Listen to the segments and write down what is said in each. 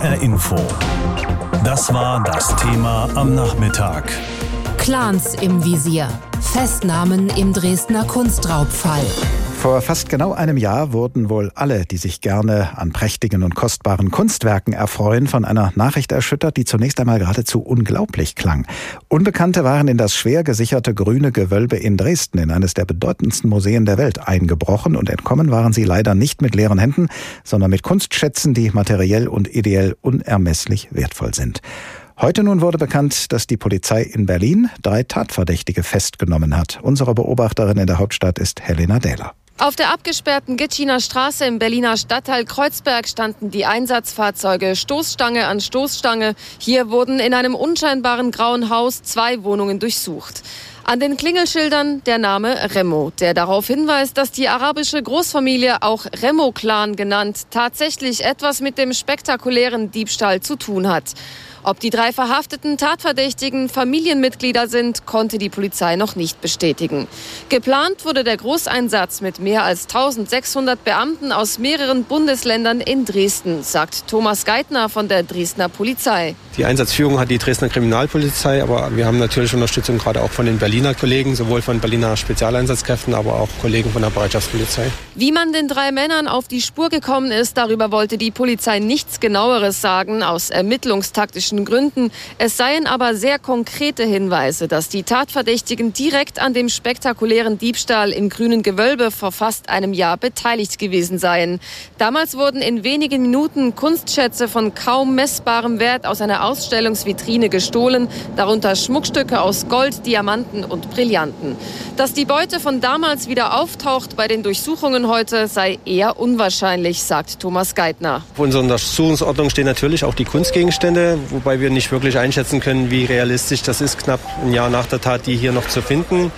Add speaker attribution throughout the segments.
Speaker 1: HR Info. Das war das Thema am Nachmittag.
Speaker 2: Clans im Visier. Festnahmen im Dresdner Kunstraubfall.
Speaker 3: Vor fast genau einem Jahr wurden wohl alle, die sich gerne an prächtigen und kostbaren Kunstwerken erfreuen, von einer Nachricht erschüttert, die zunächst einmal geradezu unglaublich klang. Unbekannte waren in das schwer gesicherte grüne Gewölbe in Dresden, in eines der bedeutendsten Museen der Welt, eingebrochen und entkommen waren sie leider nicht mit leeren Händen, sondern mit Kunstschätzen, die materiell und ideell unermesslich wertvoll sind. Heute nun wurde bekannt, dass die Polizei in Berlin drei Tatverdächtige festgenommen hat. Unsere Beobachterin in der Hauptstadt ist Helena Dähler.
Speaker 4: Auf der abgesperrten Gitschiner Straße im Berliner Stadtteil Kreuzberg standen die Einsatzfahrzeuge Stoßstange an Stoßstange. Hier wurden in einem unscheinbaren grauen Haus zwei Wohnungen durchsucht. An den Klingelschildern der Name Remo, der darauf hinweist, dass die arabische Großfamilie, auch Remo-Clan genannt, tatsächlich etwas mit dem spektakulären Diebstahl zu tun hat. Ob die drei verhafteten Tatverdächtigen Familienmitglieder sind, konnte die Polizei noch nicht bestätigen. Geplant wurde der Großeinsatz mit mehr als 1600 Beamten aus mehreren Bundesländern in Dresden, sagt Thomas Geithner von der Dresdner Polizei.
Speaker 5: Die Einsatzführung hat die Dresdner Kriminalpolizei, aber wir haben natürlich Unterstützung gerade auch von den Berliner Kollegen, sowohl von Berliner Spezialeinsatzkräften, aber auch Kollegen von der Bereitschaftspolizei.
Speaker 4: Wie man den drei Männern auf die Spur gekommen ist, darüber wollte die Polizei nichts genaueres sagen, aus ermittlungstaktischen politischen Gründen. Es seien aber sehr konkrete Hinweise, dass die Tatverdächtigen direkt an dem spektakulären Diebstahl im grünen Gewölbe vor fast einem Jahr beteiligt gewesen seien. Damals wurden in wenigen Minuten Kunstschätze von kaum messbarem Wert aus einer Ausstellungsvitrine gestohlen, darunter Schmuckstücke aus Gold, Diamanten und Brillanten. Dass die Beute von damals wieder auftaucht bei den Durchsuchungen heute, sei eher unwahrscheinlich, sagt Thomas Geithner.
Speaker 5: Auf unserer Untersuchungsordnung stehen natürlich auch die Kunstgegenstände, wobei wir nicht wirklich einschätzen können, wie realistisch das ist, knapp ein Jahr nach der Tat, die hier noch zu finden.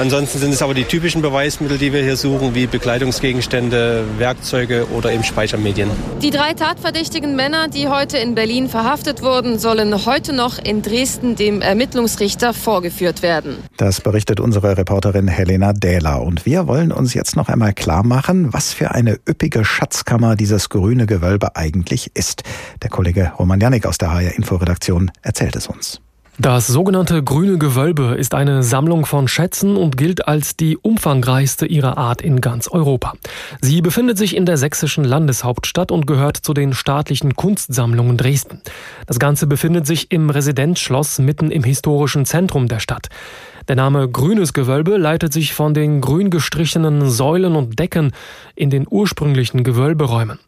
Speaker 5: Ansonsten sind es aber die typischen Beweismittel, die wir hier suchen, wie Bekleidungsgegenstände, Werkzeuge oder eben Speichermedien.
Speaker 4: Die drei tatverdächtigen Männer, die heute in Berlin verhaftet wurden, sollen heute noch in Dresden dem Ermittlungsrichter vorgeführt werden.
Speaker 3: Das berichtet unsere Reporterin Helena Dähler. Und wir wollen uns jetzt noch einmal klar machen, was für eine üppige Schatzkammer dieses grüne Gewölbe eigentlich ist. Der Kollege Roman Janik aus der HR Inforedaktion erzählt es uns.
Speaker 6: Das sogenannte Grüne Gewölbe ist eine Sammlung von Schätzen und gilt als die umfangreichste ihrer Art in ganz Europa. Sie befindet sich in der sächsischen Landeshauptstadt und gehört zu den staatlichen Kunstsammlungen Dresden. Das Ganze befindet sich im Residenzschloss mitten im historischen Zentrum der Stadt. Der Name Grünes Gewölbe leitet sich von den grün gestrichenen Säulen und Decken in den ursprünglichen Gewölberäumen.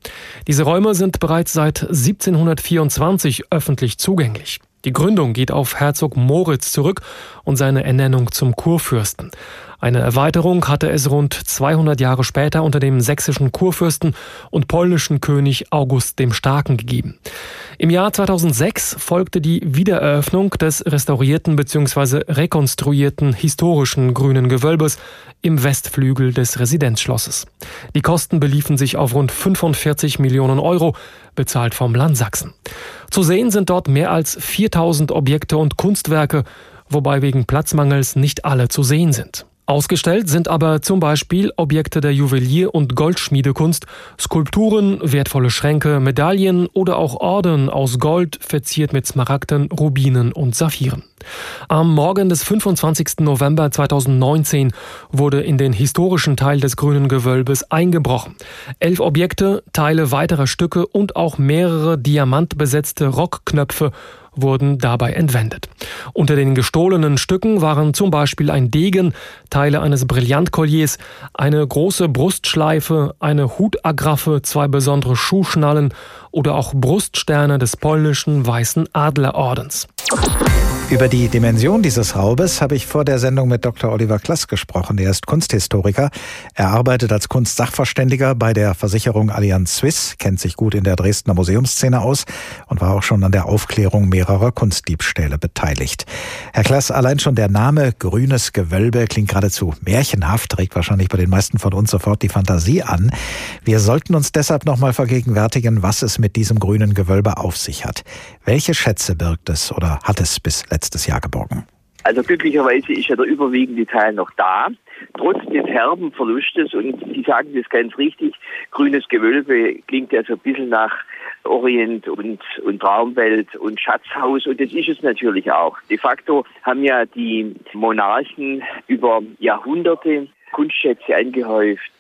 Speaker 6: Diese Räume sind bereits seit 1724 öffentlich zugänglich. Die Gründung geht auf Herzog Moritz zurück und seine Ernennung zum Kurfürsten. Eine Erweiterung hatte es rund 200 Jahre später unter dem sächsischen Kurfürsten und polnischen König August dem Starken gegeben. Im Jahr 2006 folgte die Wiedereröffnung des restaurierten bzw. rekonstruierten historischen grünen Gewölbes im Westflügel des Residenzschlosses. Die Kosten beliefen sich auf rund 45 Millionen Euro, bezahlt vom Land Sachsen. Zu sehen sind dort mehr als 4000 Objekte und Kunstwerke, wobei wegen Platzmangels nicht alle zu sehen sind. Ausgestellt sind aber zum Beispiel Objekte der Juwelier- und Goldschmiedekunst, Skulpturen, wertvolle Schränke, Medaillen oder auch Orden aus Gold, verziert mit Smaragden, Rubinen und Saphiren. Am Morgen des 25. November 2019 wurde in den historischen Teil des grünen Gewölbes eingebrochen. Elf Objekte, Teile weiterer Stücke und auch mehrere diamantbesetzte Rockknöpfe wurden dabei entwendet. Unter den gestohlenen Stücken waren zum Beispiel ein Degen, Teile eines Brillantkolliers, eine große Brustschleife, eine Hutagraffe, zwei besondere Schuhschnallen oder auch Bruststerne des polnischen Weißen Adlerordens.
Speaker 3: Über die Dimension dieses Raubes habe ich vor der Sendung mit Dr. Oliver Klass gesprochen. Er ist Kunsthistoriker. Er arbeitet als Kunstsachverständiger bei der Versicherung Allianz Suisse, kennt sich gut in der Dresdner Museumsszene aus und war auch schon an der Aufklärung mehrerer Kunstdiebstähle beteiligt. Herr Klass, allein schon der Name Grünes Gewölbe klingt geradezu märchenhaft, regt wahrscheinlich bei den meisten von uns sofort die Fantasie an. Wir sollten uns deshalb nochmal vergegenwärtigen, was es mit diesem grünen Gewölbe auf sich hat. Welche Schätze birgt es oder hat es bis letztes Jahr geborgen?
Speaker 7: Also glücklicherweise ist ja der überwiegende Teil noch da, trotz des herben Verlustes. Und Sie sagen das ganz richtig, grünes Gewölbe klingt ja so ein bisschen nach Orient und, und Traumwelt und Schatzhaus und das ist es natürlich auch. De facto haben ja die Monarchen über Jahrhunderte Kunstschätze angehäuft,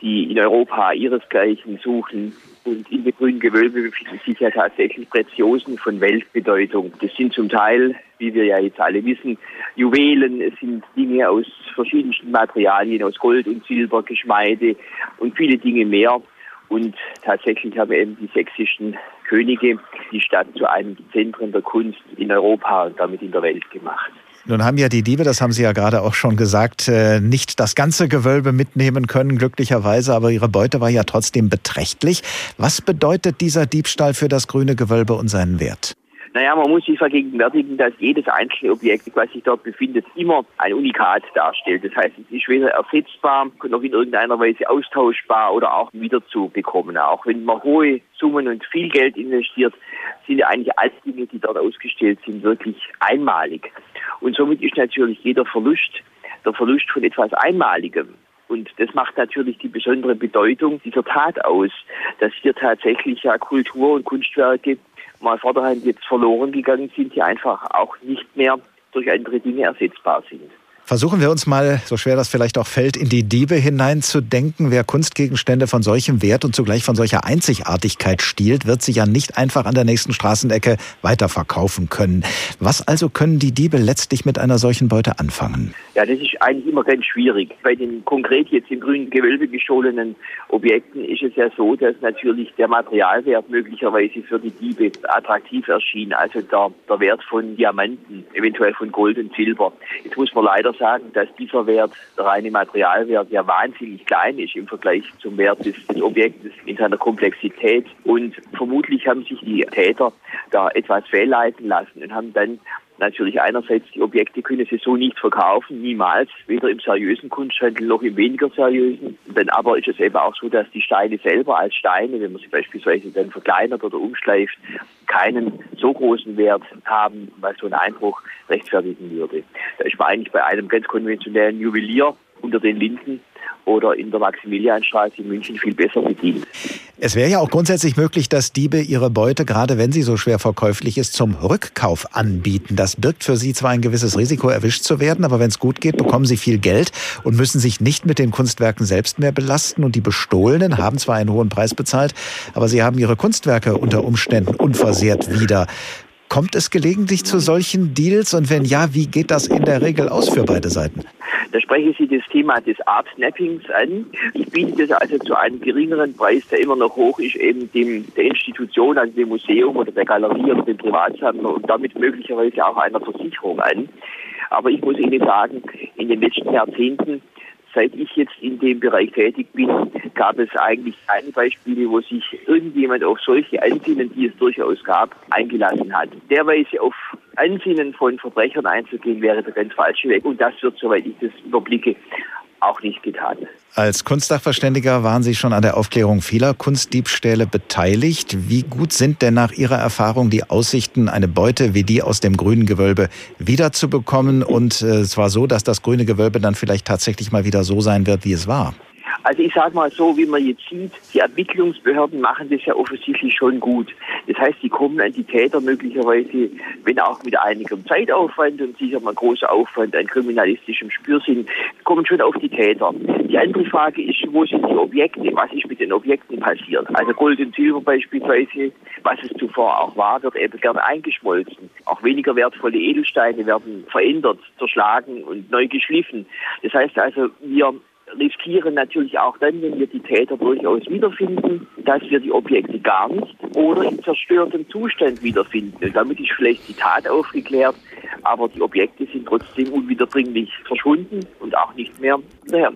Speaker 7: die in Europa ihresgleichen suchen. Und in dem grünen Gewölbe befinden sich ja tatsächlich Preziosen von Weltbedeutung. Das sind zum Teil, wie wir ja jetzt alle wissen, Juwelen, es sind Dinge aus verschiedensten Materialien, aus Gold und Silber, Geschmeide und viele Dinge mehr. Und tatsächlich haben eben die sächsischen Könige die Stadt zu einem der Zentren der Kunst in Europa und damit in der Welt gemacht.
Speaker 3: Nun haben ja die Diebe, das haben Sie ja gerade auch schon gesagt, äh, nicht das ganze Gewölbe mitnehmen können, glücklicherweise, aber ihre Beute war ja trotzdem beträchtlich. Was bedeutet dieser Diebstahl für das grüne Gewölbe und seinen Wert?
Speaker 7: Naja, man muss sich vergegenwärtigen, dass jedes einzelne Objekt, was sich dort befindet, immer ein Unikat darstellt. Das heißt, es ist weder ersetzbar, noch in irgendeiner Weise austauschbar oder auch wiederzubekommen. Auch wenn man hohe Summen und viel Geld investiert, sind eigentlich alle Dinge, die dort ausgestellt sind, wirklich einmalig. Und somit ist natürlich jeder Verlust der Verlust von etwas Einmaligem. Und das macht natürlich die besondere Bedeutung dieser Tat aus, dass hier tatsächlich ja Kultur und Kunstwerke mal vorderhand jetzt verloren gegangen sind, die einfach auch nicht mehr durch andere Dinge ersetzbar sind.
Speaker 3: Versuchen wir uns mal, so schwer das vielleicht auch fällt, in die Diebe hineinzudenken. Wer Kunstgegenstände von solchem Wert und zugleich von solcher Einzigartigkeit stiehlt, wird sie ja nicht einfach an der nächsten Straßenecke weiterverkaufen können. Was also können die Diebe letztlich mit einer solchen Beute anfangen?
Speaker 7: Ja, das ist eigentlich immer ganz schwierig. Bei den konkret jetzt im grünen Gewölbe gestohlenen Objekten ist es ja so, dass natürlich der Materialwert möglicherweise für die Diebe attraktiv erschien. Also der, der Wert von Diamanten, eventuell von Gold und Silber. Jetzt muss man leider sagen, dass dieser Wert, der reine Materialwert, ja wahnsinnig klein ist im Vergleich zum Wert des, des Objektes in seiner Komplexität. Und vermutlich haben sich die Täter da etwas fehlleiten lassen und haben dann natürlich einerseits die Objekte können sie so nicht verkaufen, niemals, weder im seriösen Kunsthandel noch im weniger seriösen. Dann aber ist es eben auch so, dass die Steine selber als Steine, wenn man sie beispielsweise dann verkleinert oder umschleift, keinen so großen Wert haben, was so ein Einbruch rechtfertigen würde. Da ist man eigentlich bei einem ganz konventionellen Juwelier unter den Linden oder in der Maximilianstraße in München viel besser bedient.
Speaker 3: Es wäre ja auch grundsätzlich möglich, dass Diebe ihre Beute, gerade wenn sie so schwer verkäuflich ist, zum Rückkauf anbieten. Das birgt für sie zwar ein gewisses Risiko, erwischt zu werden, aber wenn es gut geht, bekommen sie viel Geld und müssen sich nicht mit den Kunstwerken selbst mehr belasten. Und die Bestohlenen haben zwar einen hohen Preis bezahlt, aber sie haben ihre Kunstwerke unter Umständen unversehrt wieder. Kommt es gelegentlich zu solchen Deals und wenn ja, wie geht das in der Regel aus für beide Seiten?
Speaker 7: Da sprechen Sie das Thema des Art Snappings an. Ich biete das also zu einem geringeren Preis, der immer noch hoch ist, eben dem, der Institution, also dem Museum oder der Galerie oder dem Privatsammler und damit möglicherweise auch einer Versicherung an. Aber ich muss Ihnen sagen, in den letzten Jahrzehnten Seit ich jetzt in dem Bereich tätig bin, gab es eigentlich keine Beispiele, wo sich irgendjemand auf solche Ansinnen, die es durchaus gab, eingelassen hat. Derweise auf Ansinnen von Verbrechern einzugehen, wäre der ganz falsche Weg. Und das wird, soweit ich das überblicke, auch nicht getan.
Speaker 3: Als Kunstsachverständiger waren Sie schon an der Aufklärung vieler Kunstdiebstähle beteiligt. Wie gut sind denn nach Ihrer Erfahrung die Aussichten, eine Beute wie die aus dem grünen Gewölbe wiederzubekommen? Und äh, zwar so, dass das grüne Gewölbe dann vielleicht tatsächlich mal wieder so sein wird, wie es war?
Speaker 7: Also ich sage mal so, wie man jetzt sieht, die Ermittlungsbehörden machen das ja offensichtlich schon gut. Das heißt, die kommen an die Täter möglicherweise, wenn auch mit einigem Zeitaufwand und sicher mal großer Aufwand an kriminalistischem Spürsinn, kommen schon auf die Täter. Die andere Frage ist, wo sind die Objekte? Was ist mit den Objekten passiert? Also Gold und Silber beispielsweise, was es zuvor auch war, wird eben gerne eingeschmolzen. Auch weniger wertvolle Edelsteine werden verändert, zerschlagen und neu geschliffen. Das heißt also, wir riskieren natürlich auch dann, wenn wir die Täter durchaus wiederfinden, dass wir die Objekte gar nicht oder in zerstörtem Zustand wiederfinden. Und damit ist vielleicht die Tat aufgeklärt, aber die Objekte sind trotzdem unwiederbringlich verschwunden und auch nicht mehr wiederher.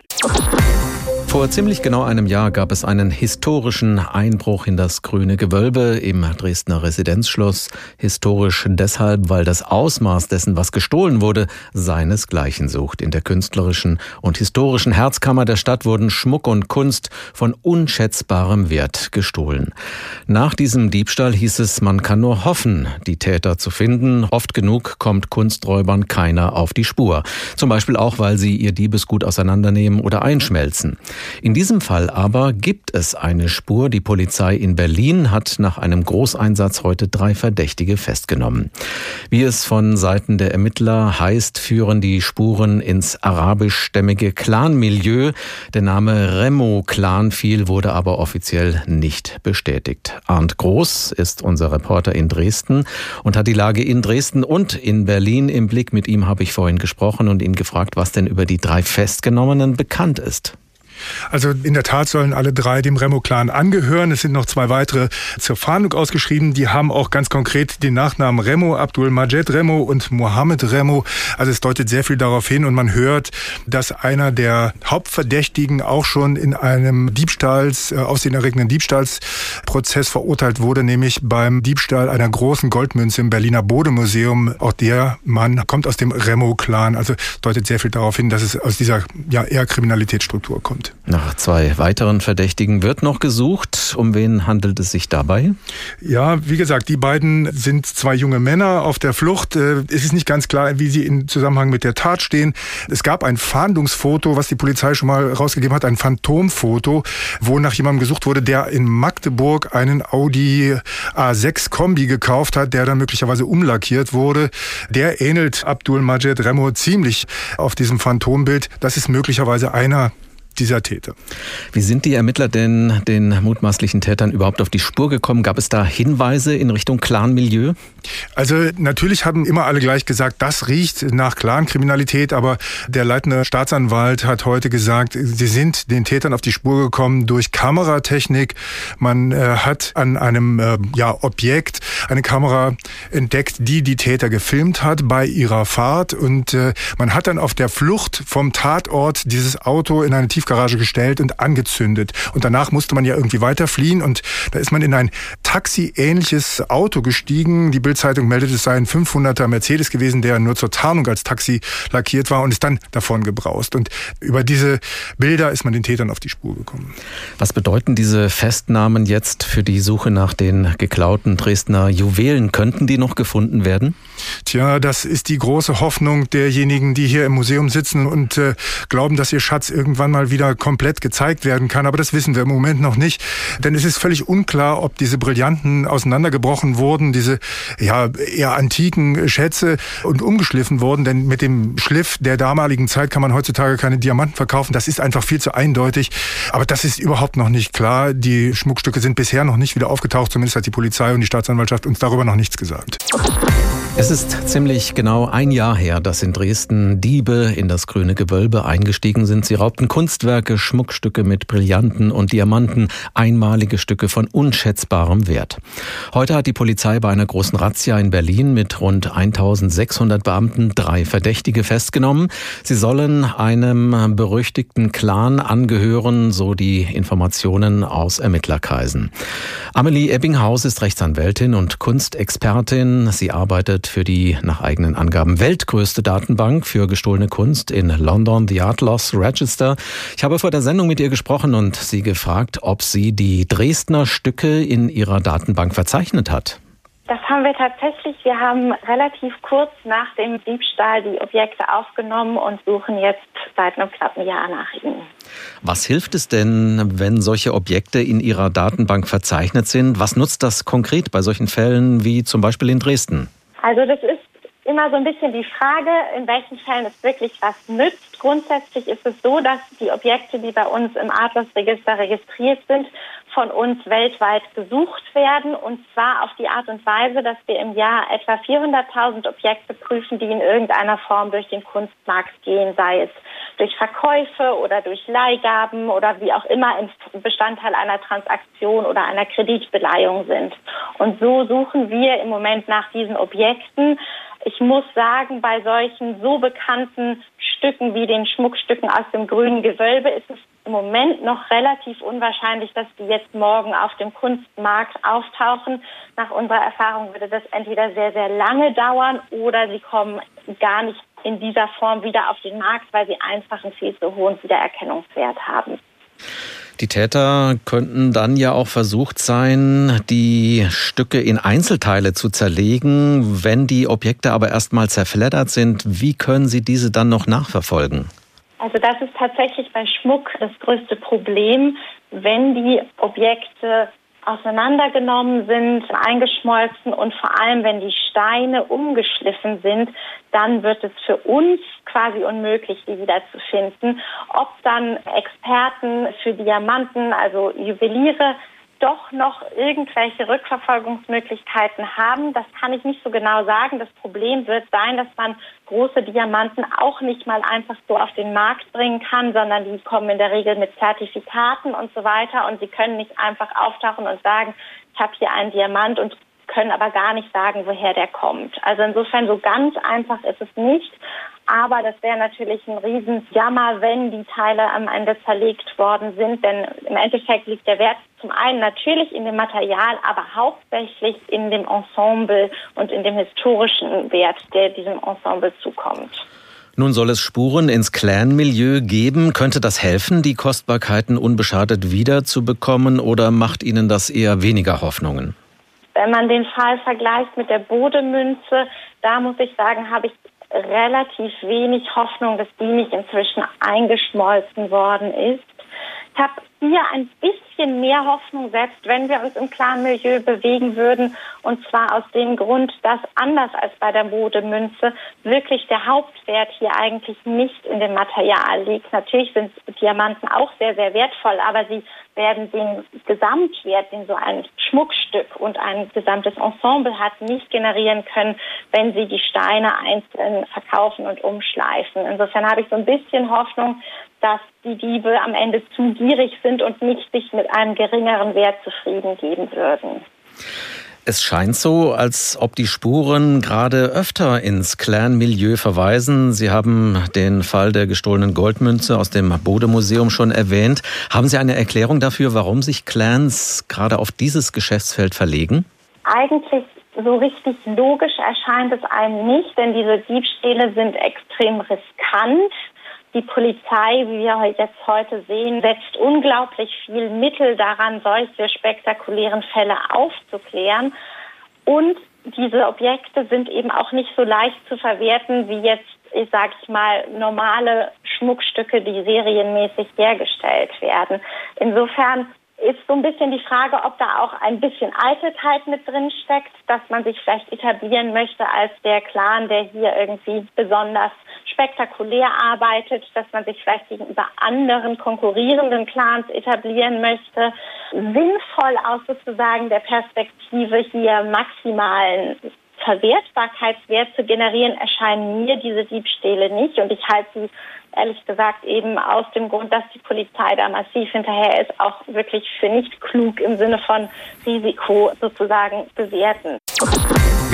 Speaker 8: Vor ziemlich genau einem Jahr gab es einen historischen Einbruch in das grüne Gewölbe im Dresdner Residenzschloss. Historisch deshalb, weil das Ausmaß dessen, was gestohlen wurde, seinesgleichen sucht. In der künstlerischen und historischen Herzkammer der Stadt wurden Schmuck und Kunst von unschätzbarem Wert gestohlen. Nach diesem Diebstahl hieß es, man kann nur hoffen, die Täter zu finden. Oft genug kommt Kunsträubern keiner auf die Spur. Zum Beispiel auch, weil sie ihr Diebesgut auseinandernehmen oder einschmelzen. In diesem Fall aber gibt es eine Spur. Die Polizei in Berlin hat nach einem Großeinsatz heute drei Verdächtige festgenommen. Wie es von Seiten der Ermittler heißt, führen die Spuren ins arabischstämmige Clanmilieu. Der Name Remo-Clan fiel, wurde aber offiziell nicht bestätigt. Arndt Groß ist unser Reporter in Dresden und hat die Lage in Dresden und in Berlin im Blick. Mit ihm habe ich vorhin gesprochen und ihn gefragt, was denn über die drei Festgenommenen bekannt ist.
Speaker 9: Also in der Tat sollen alle drei dem Remo-Clan angehören. Es sind noch zwei weitere zur Fahndung ausgeschrieben. Die haben auch ganz konkret den Nachnamen Remo, Abdul Majed Remo und Mohammed Remo. Also es deutet sehr viel darauf hin und man hört, dass einer der Hauptverdächtigen auch schon in einem Diebstahls, äh, aufsehenerregenden Diebstahlsprozess verurteilt wurde, nämlich beim Diebstahl einer großen Goldmünze im Berliner Bodemuseum. Auch der Mann kommt aus dem Remo-Clan. Also deutet sehr viel darauf hin, dass es aus dieser ja eher Kriminalitätsstruktur kommt.
Speaker 8: Nach zwei weiteren Verdächtigen wird noch gesucht. Um wen handelt es sich dabei?
Speaker 9: Ja, wie gesagt, die beiden sind zwei junge Männer auf der Flucht. Äh, es ist nicht ganz klar, wie sie in Zusammenhang mit der Tat stehen. Es gab ein Fahndungsfoto, was die Polizei schon mal rausgegeben hat, ein Phantomfoto, wo nach jemandem gesucht wurde, der in Magdeburg einen Audi A6 Kombi gekauft hat, der dann möglicherweise umlackiert wurde. Der ähnelt Abdul Majed Remo ziemlich auf diesem Phantombild. Das ist möglicherweise einer dieser Täter.
Speaker 8: Wie sind die Ermittler denn den mutmaßlichen Tätern überhaupt auf die Spur gekommen? Gab es da Hinweise in Richtung Clan-Milieu?
Speaker 9: Also natürlich haben immer alle gleich gesagt, das riecht nach Clan-Kriminalität, aber der leitende Staatsanwalt hat heute gesagt, sie sind den Tätern auf die Spur gekommen durch Kameratechnik. Man äh, hat an einem äh, ja, Objekt eine Kamera entdeckt, die die Täter gefilmt hat bei ihrer Fahrt und äh, man hat dann auf der Flucht vom Tatort dieses Auto in eine tiefe Tiefgarage gestellt und angezündet. Und danach musste man ja irgendwie weiter fliehen und da ist man in ein Taxi-ähnliches Auto gestiegen. Die Bildzeitung meldet, es sei ein 500er Mercedes gewesen, der nur zur Tarnung als Taxi lackiert war und ist dann davon gebraust. Und über diese Bilder ist man den Tätern auf die Spur gekommen.
Speaker 8: Was bedeuten diese Festnahmen jetzt für die Suche nach den geklauten Dresdner Juwelen? Könnten die noch gefunden werden?
Speaker 9: Tja, das ist die große Hoffnung derjenigen, die hier im Museum sitzen und äh, glauben, dass ihr Schatz irgendwann mal wieder komplett gezeigt werden kann. Aber das wissen wir im Moment noch nicht. Denn es ist völlig unklar, ob diese Brillanten auseinandergebrochen wurden, diese ja, eher antiken Schätze und umgeschliffen wurden. Denn mit dem Schliff der damaligen Zeit kann man heutzutage keine Diamanten verkaufen. Das ist einfach viel zu eindeutig. Aber das ist überhaupt noch nicht klar. Die Schmuckstücke sind bisher noch nicht wieder aufgetaucht. Zumindest hat die Polizei und die Staatsanwaltschaft uns darüber noch nichts gesagt.
Speaker 8: Es ist ziemlich genau ein Jahr her, dass in Dresden Diebe in das grüne Gewölbe eingestiegen sind. Sie raubten Kunstwerke, Schmuckstücke mit Brillanten und Diamanten, einmalige Stücke von unschätzbarem Wert. Heute hat die Polizei bei einer großen Razzia in Berlin mit rund 1600 Beamten drei Verdächtige festgenommen. Sie sollen einem berüchtigten Clan angehören, so die Informationen aus Ermittlerkreisen. Amelie Ebbinghaus ist Rechtsanwältin und Kunstexpertin. Sie arbeitet Institut für die nach eigenen Angaben weltgrößte Datenbank für gestohlene Kunst in London, The Art Loss Register. Ich habe vor der Sendung mit ihr gesprochen und sie gefragt, ob sie die Dresdner Stücke in ihrer Datenbank verzeichnet hat.
Speaker 10: Das haben wir tatsächlich. Wir haben relativ kurz nach dem Diebstahl die Objekte aufgenommen und suchen jetzt seit einem knappen Jahr nach ihnen.
Speaker 8: Was hilft es denn, wenn solche Objekte in Ihrer Datenbank verzeichnet sind? Was nutzt das konkret bei solchen Fällen wie zum Beispiel in Dresden?
Speaker 10: Also das ist immer so ein bisschen die Frage, in welchen Fällen es wirklich was nützt. Grundsätzlich ist es so, dass die Objekte, die bei uns im Atlas-Register registriert sind, von uns weltweit gesucht werden. Und zwar auf die Art und Weise, dass wir im Jahr etwa 400.000 Objekte prüfen, die in irgendeiner Form durch den Kunstmarkt gehen, sei es durch Verkäufe oder durch Leihgaben oder wie auch immer Bestandteil einer Transaktion oder einer Kreditbeleihung sind. Und so suchen wir im Moment nach diesen Objekten. Ich muss sagen, bei solchen so bekannten Stücken wie den Schmuckstücken aus dem grünen Gewölbe ist es im Moment noch relativ unwahrscheinlich, dass die jetzt morgen auf dem Kunstmarkt auftauchen. Nach unserer Erfahrung würde das entweder sehr, sehr lange dauern oder sie kommen gar nicht in dieser Form wieder auf den Markt, weil sie einfach einen viel zu hohen Wiedererkennungswert haben.
Speaker 8: Die Täter könnten dann ja auch versucht sein, die Stücke in Einzelteile zu zerlegen. Wenn die Objekte aber erstmal zerfleddert sind, wie können Sie diese dann noch nachverfolgen?
Speaker 10: Also das ist tatsächlich bei Schmuck das größte Problem, wenn die Objekte auseinandergenommen sind, eingeschmolzen und vor allem, wenn die Steine umgeschliffen sind, dann wird es für uns quasi unmöglich, die wiederzufinden. Ob dann Experten für Diamanten, also Juweliere, doch noch irgendwelche Rückverfolgungsmöglichkeiten haben. Das kann ich nicht so genau sagen. Das Problem wird sein, dass man große Diamanten auch nicht mal einfach so auf den Markt bringen kann, sondern die kommen in der Regel mit Zertifikaten und so weiter und sie können nicht einfach auftauchen und sagen, ich habe hier einen Diamant und können aber gar nicht sagen, woher der kommt. Also insofern so ganz einfach ist es nicht. Aber das wäre natürlich ein Riesenjammer, wenn die Teile am Ende zerlegt worden sind. Denn im Endeffekt liegt der Wert zum einen natürlich in dem Material, aber hauptsächlich in dem Ensemble und in dem historischen Wert, der diesem Ensemble zukommt.
Speaker 8: Nun soll es Spuren ins Clan-Milieu geben. Könnte das helfen, die Kostbarkeiten unbeschadet wiederzubekommen oder macht Ihnen das eher weniger Hoffnungen?
Speaker 10: Wenn man den Fall vergleicht mit der Bodemünze, da muss ich sagen, habe ich relativ wenig Hoffnung, dass die nicht inzwischen eingeschmolzen worden ist. Ich habe hier ein bisschen mehr Hoffnung, selbst wenn wir uns im Clan-Milieu bewegen würden. Und zwar aus dem Grund, dass anders als bei der Modemünze wirklich der Hauptwert hier eigentlich nicht in dem Material liegt. Natürlich sind Diamanten auch sehr, sehr wertvoll, aber sie werden den Gesamtwert, den so ein Schmuckstück und ein gesamtes Ensemble hat, nicht generieren können, wenn sie die Steine einzeln verkaufen und umschleifen. Insofern habe ich so ein bisschen Hoffnung, dass die Diebe am Ende zu gierig sind und nicht sich mit einem geringeren Wert zufrieden geben würden.
Speaker 8: Es scheint so, als ob die Spuren gerade öfter ins Clan-Milieu verweisen. Sie haben den Fall der gestohlenen Goldmünze aus dem Bode-Museum schon erwähnt. Haben Sie eine Erklärung dafür, warum sich Clans gerade auf dieses Geschäftsfeld verlegen?
Speaker 10: Eigentlich so richtig logisch erscheint es einem nicht, denn diese Diebstähle sind extrem riskant. Die Polizei, wie wir jetzt heute sehen, setzt unglaublich viel Mittel daran, solche spektakulären Fälle aufzuklären. Und diese Objekte sind eben auch nicht so leicht zu verwerten wie jetzt, ich sag ich mal, normale Schmuckstücke, die serienmäßig hergestellt werden. Insofern ist so ein bisschen die Frage, ob da auch ein bisschen Eitelkeit mit drin steckt, dass man sich vielleicht etablieren möchte als der Clan, der hier irgendwie besonders spektakulär arbeitet, dass man sich vielleicht gegenüber anderen konkurrierenden Clans etablieren möchte. Sinnvoll aus sozusagen der Perspektive hier maximalen Verwertbarkeitswert zu generieren, erscheinen mir diese Diebstähle nicht. Und ich halte sie ehrlich gesagt eben aus dem Grund, dass die Polizei da massiv hinterher ist, auch wirklich für nicht klug im Sinne von Risiko sozusagen bewerten.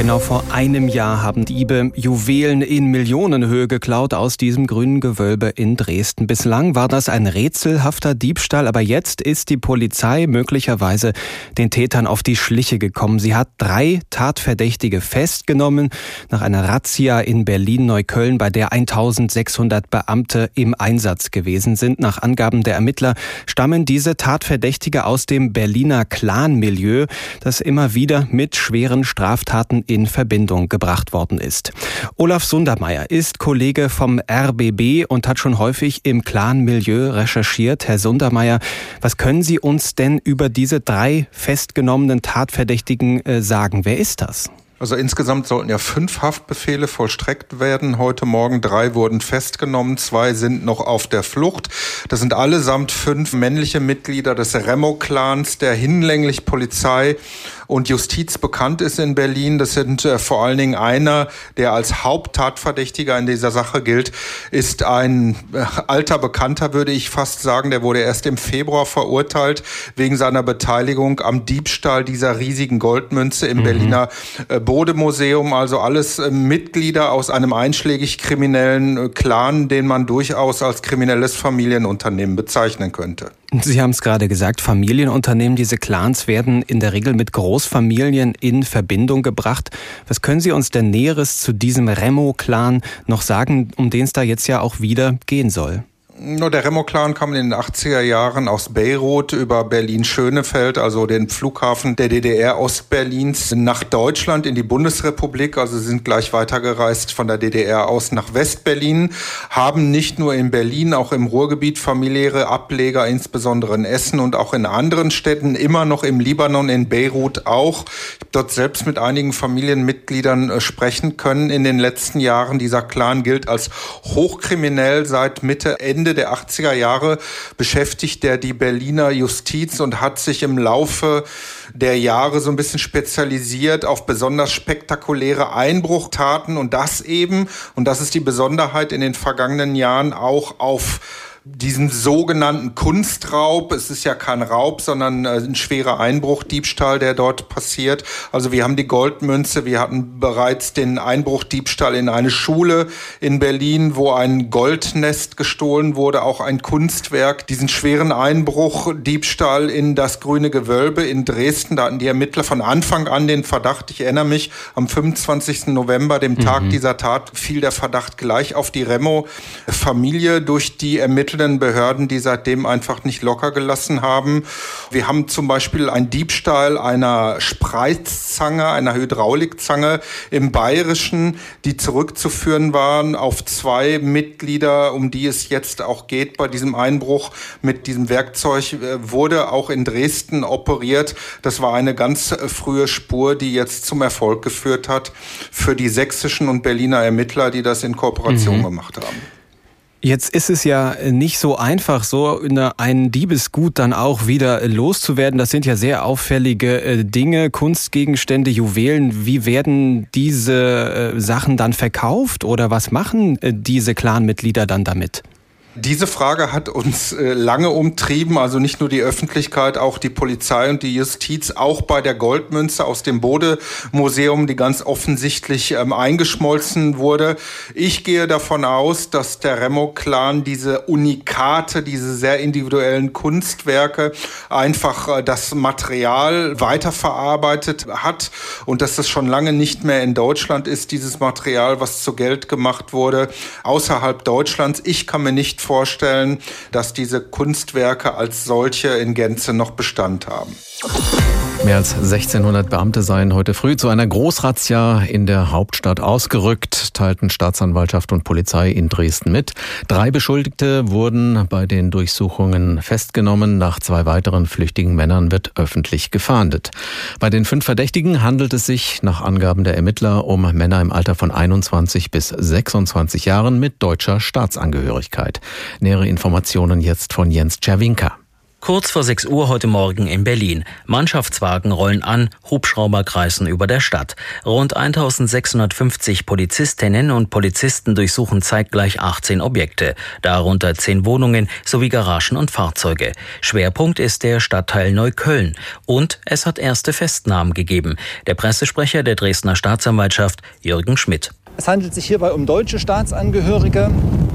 Speaker 11: Genau vor einem Jahr haben Diebe Juwelen in Millionenhöhe geklaut aus diesem grünen Gewölbe in Dresden. Bislang war das ein rätselhafter Diebstahl, aber jetzt ist die Polizei möglicherweise den Tätern auf die Schliche gekommen. Sie hat drei Tatverdächtige festgenommen nach einer Razzia in Berlin-Neukölln, bei der 1600 Beamte im Einsatz gewesen sind. Nach Angaben der Ermittler stammen diese Tatverdächtige aus dem Berliner Clan-Milieu, das immer wieder mit schweren Straftaten in Verbindung gebracht worden ist. Olaf Sundermeier ist Kollege vom RBB und hat schon häufig im Clan-Milieu recherchiert. Herr Sundermeier, was können Sie uns denn über diese drei festgenommenen Tatverdächtigen äh, sagen? Wer ist das?
Speaker 12: Also insgesamt sollten ja fünf Haftbefehle vollstreckt werden. Heute Morgen drei wurden festgenommen, zwei sind noch auf der Flucht. Das sind allesamt fünf männliche Mitglieder des Remo-Clans, der hinlänglich Polizei und Justiz bekannt ist in Berlin. Das sind äh, vor allen Dingen einer, der als Haupttatverdächtiger in dieser Sache gilt, ist ein äh, alter Bekannter, würde ich fast sagen. Der wurde erst im Februar verurteilt wegen seiner Beteiligung am Diebstahl dieser riesigen Goldmünze im mhm. Berliner äh, Bode-Museum. Also alles äh, Mitglieder aus einem einschlägig kriminellen äh, Clan, den man durchaus als kriminelles Familienunternehmen bezeichnen könnte.
Speaker 11: Sie haben es gerade gesagt, Familienunternehmen, diese Clans werden in der Regel mit Großfamilien in Verbindung gebracht. Was können Sie uns denn Näheres zu diesem Remo-Clan noch sagen, um den es da jetzt ja auch wieder gehen soll?
Speaker 12: Nur der Remo-Clan kam in den 80er Jahren aus Beirut über Berlin-Schönefeld, also den Flughafen der DDR Ostberlins, nach Deutschland in die Bundesrepublik. Also sind gleich weitergereist von der DDR aus nach Westberlin, haben nicht nur in Berlin, auch im Ruhrgebiet familiäre Ableger, insbesondere in Essen und auch in anderen Städten, immer noch im Libanon, in Beirut auch. Ich habe dort selbst mit einigen Familienmitgliedern äh, sprechen können in den letzten Jahren. Dieser Clan gilt als hochkriminell seit Mitte, Ende Ende der 80er Jahre beschäftigt er die Berliner Justiz und hat sich im Laufe der Jahre so ein bisschen spezialisiert auf besonders spektakuläre Einbruchtaten und das eben, und das ist die Besonderheit in den vergangenen Jahren, auch auf diesen sogenannten Kunstraub. Es ist ja kein Raub, sondern äh, ein schwerer Einbruchdiebstahl, der dort passiert. Also wir haben die Goldmünze, wir hatten bereits den Einbruchdiebstahl in eine Schule in Berlin, wo ein Goldnest gestohlen wurde, auch ein Kunstwerk. Diesen schweren Einbruchdiebstahl in das Grüne Gewölbe in Dresden, da hatten die Ermittler von Anfang an den Verdacht, ich erinnere mich, am 25. November, dem mhm. Tag dieser Tat, fiel der Verdacht gleich auf die Remo-Familie durch die Ermittler ermittelnden Behörden, die seitdem einfach nicht locker gelassen haben. Wir haben zum Beispiel einen Diebstahl einer Spreizzange, einer Hydraulikzange im Bayerischen, die zurückzuführen waren auf zwei Mitglieder, um die es jetzt auch geht bei diesem Einbruch mit diesem Werkzeug, äh, wurde auch in Dresden operiert. Das war eine ganz äh, frühe Spur, die jetzt zum Erfolg geführt hat für die sächsischen und Berliner Ermittler, die das in Kooperation mhm. gemacht haben.
Speaker 11: Jetzt ist es ja nicht so einfach, so ein Diebesgut dann auch wieder loszuwerden. Das sind ja sehr auffällige äh, Dinge, Kunstgegenstände, Juwelen. Wie werden diese äh, Sachen dann verkauft oder was machen äh, diese Clanmitglieder dann damit?
Speaker 12: Diese Frage hat uns äh, lange umtrieben, also nicht nur die Öffentlichkeit, auch die Polizei und die Justiz, auch bei der Goldmünze aus dem Bode-Museum, die ganz offensichtlich ähm, eingeschmolzen wurde. Ich gehe davon aus, dass der Remo-Clan diese Unikate, diese sehr individuellen Kunstwerke einfach äh, das Material weiterverarbeitet hat und dass das schon lange nicht mehr in Deutschland ist, dieses Material, was zu Geld gemacht wurde, außerhalb Deutschlands. Ich kann mir nicht vorstellen, dass diese Kunstwerke als solche in Gänze noch Bestand haben.
Speaker 8: Mehr als 1600 Beamte seien heute früh zu einer Großrazzia in der Hauptstadt ausgerückt, teilten Staatsanwaltschaft und Polizei in Dresden mit. Drei Beschuldigte wurden bei den Durchsuchungen festgenommen. Nach zwei weiteren flüchtigen Männern wird öffentlich gefahndet. Bei den fünf Verdächtigen handelt es sich nach Angaben der Ermittler um Männer im Alter von 21 bis 26 Jahren mit deutscher Staatsangehörigkeit. Nähere Informationen jetzt von Jens Czerwinka.
Speaker 13: Kurz vor 6 Uhr heute Morgen in Berlin. Mannschaftswagen rollen an, Hubschrauber kreisen über der Stadt. Rund 1650 Polizistinnen und Polizisten durchsuchen zeitgleich 18 Objekte, darunter 10 Wohnungen sowie Garagen und Fahrzeuge. Schwerpunkt ist der Stadtteil Neukölln. Und es hat erste Festnahmen gegeben. Der Pressesprecher der Dresdner Staatsanwaltschaft, Jürgen Schmidt.
Speaker 14: Es handelt sich hierbei um deutsche Staatsangehörige,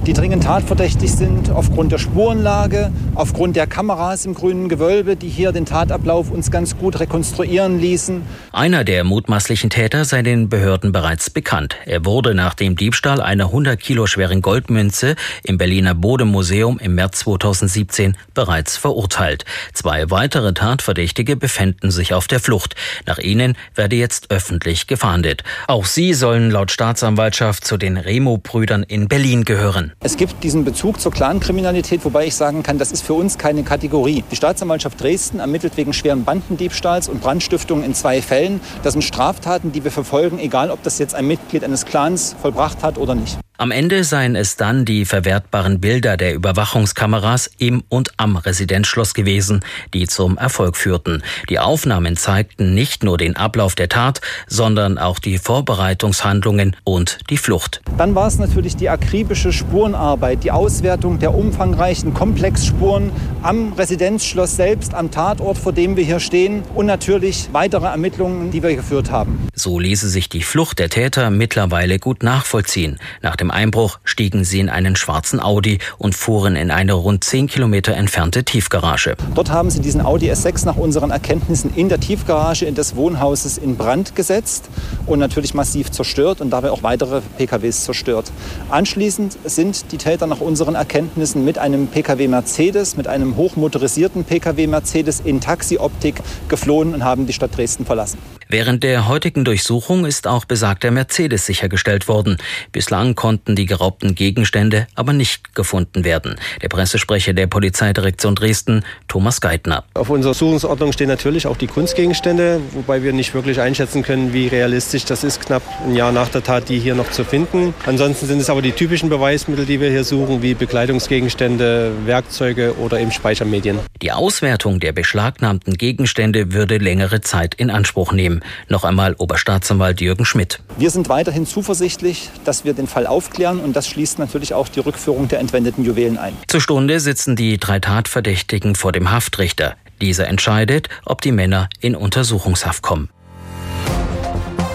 Speaker 14: die dringend tatverdächtig sind aufgrund der Spurenlage, aufgrund der Kameras im grünen Gewölbe, die hier den Tatablauf uns ganz gut rekonstruieren ließen.
Speaker 13: Einer der mutmaßlichen Täter sei den Behörden bereits bekannt. Er wurde nach dem Diebstahl einer 100 Kilo schweren Goldmünze im Berliner Bodemuseum im März 2017 bereits verurteilt. Zwei weitere Tatverdächtige befänden sich auf der Flucht. Nach ihnen werde jetzt öffentlich gefahndet. Auch sie sollen laut Staatsanwalt Staatsanwaltschaft zu den Remo-Brüdern in Berlin gehören.
Speaker 14: Es gibt diesen Bezug zur Clankriminalität, wobei ich sagen kann, das ist für uns keine Kategorie. Die Staatsanwaltschaft Dresden ermittelt wegen schweren Bandendiebstahls und Brandstiftung in zwei Fällen. Das sind Straftaten, die wir verfolgen, egal ob das jetzt ein Mitglied eines Clans vollbracht hat oder nicht.
Speaker 13: Am Ende seien es dann die verwertbaren Bilder der Überwachungskameras im und am Residenzschloss gewesen, die zum Erfolg führten. Die Aufnahmen zeigten nicht nur den Ablauf der Tat, sondern auch die Vorbereitungshandlungen und die Flucht.
Speaker 14: Dann war es natürlich die akribische Spurenarbeit, die Auswertung der umfangreichen Komplexspuren am Residenzschloss selbst, am Tatort, vor dem wir hier stehen und natürlich weitere Ermittlungen, die wir geführt haben.
Speaker 13: So ließe sich die Flucht der Täter mittlerweile gut nachvollziehen. Nach dem dem Einbruch stiegen sie in einen schwarzen Audi und fuhren in eine rund 10 Kilometer entfernte Tiefgarage.
Speaker 14: Dort haben sie diesen Audi S6 nach unseren Erkenntnissen in der Tiefgarage des Wohnhauses in Brand gesetzt und natürlich massiv zerstört und dabei auch weitere PKWs zerstört. Anschließend sind die Täter nach unseren Erkenntnissen mit einem PKW Mercedes, mit einem hochmotorisierten PKW Mercedes in Taxioptik geflohen und haben die Stadt Dresden verlassen.
Speaker 13: Während der heutigen Durchsuchung ist auch besagter Mercedes sichergestellt worden. Bislang konnten die geraubten Gegenstände aber nicht gefunden werden. Der Pressesprecher der Polizeidirektion Dresden, Thomas Geithner.
Speaker 5: Auf unserer Suchungsordnung stehen natürlich auch die Kunstgegenstände, wobei wir nicht wirklich einschätzen können, wie realistisch das ist, knapp ein Jahr nach der Tat, die hier noch zu finden. Ansonsten sind es aber die typischen Beweismittel, die wir hier suchen, wie Bekleidungsgegenstände, Werkzeuge oder eben Speichermedien.
Speaker 13: Die Auswertung der beschlagnahmten Gegenstände würde längere Zeit in Anspruch nehmen. Noch einmal Oberstaatsanwalt Jürgen Schmidt.
Speaker 14: Wir sind weiterhin zuversichtlich, dass wir den Fall aufklären und das schließt natürlich auch die Rückführung der entwendeten Juwelen ein.
Speaker 13: Zur Stunde sitzen die drei Tatverdächtigen vor dem Haftrichter. Dieser entscheidet, ob die Männer in Untersuchungshaft kommen.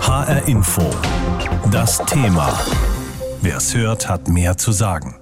Speaker 1: HR Info. Das Thema. Wer es hört, hat mehr zu sagen.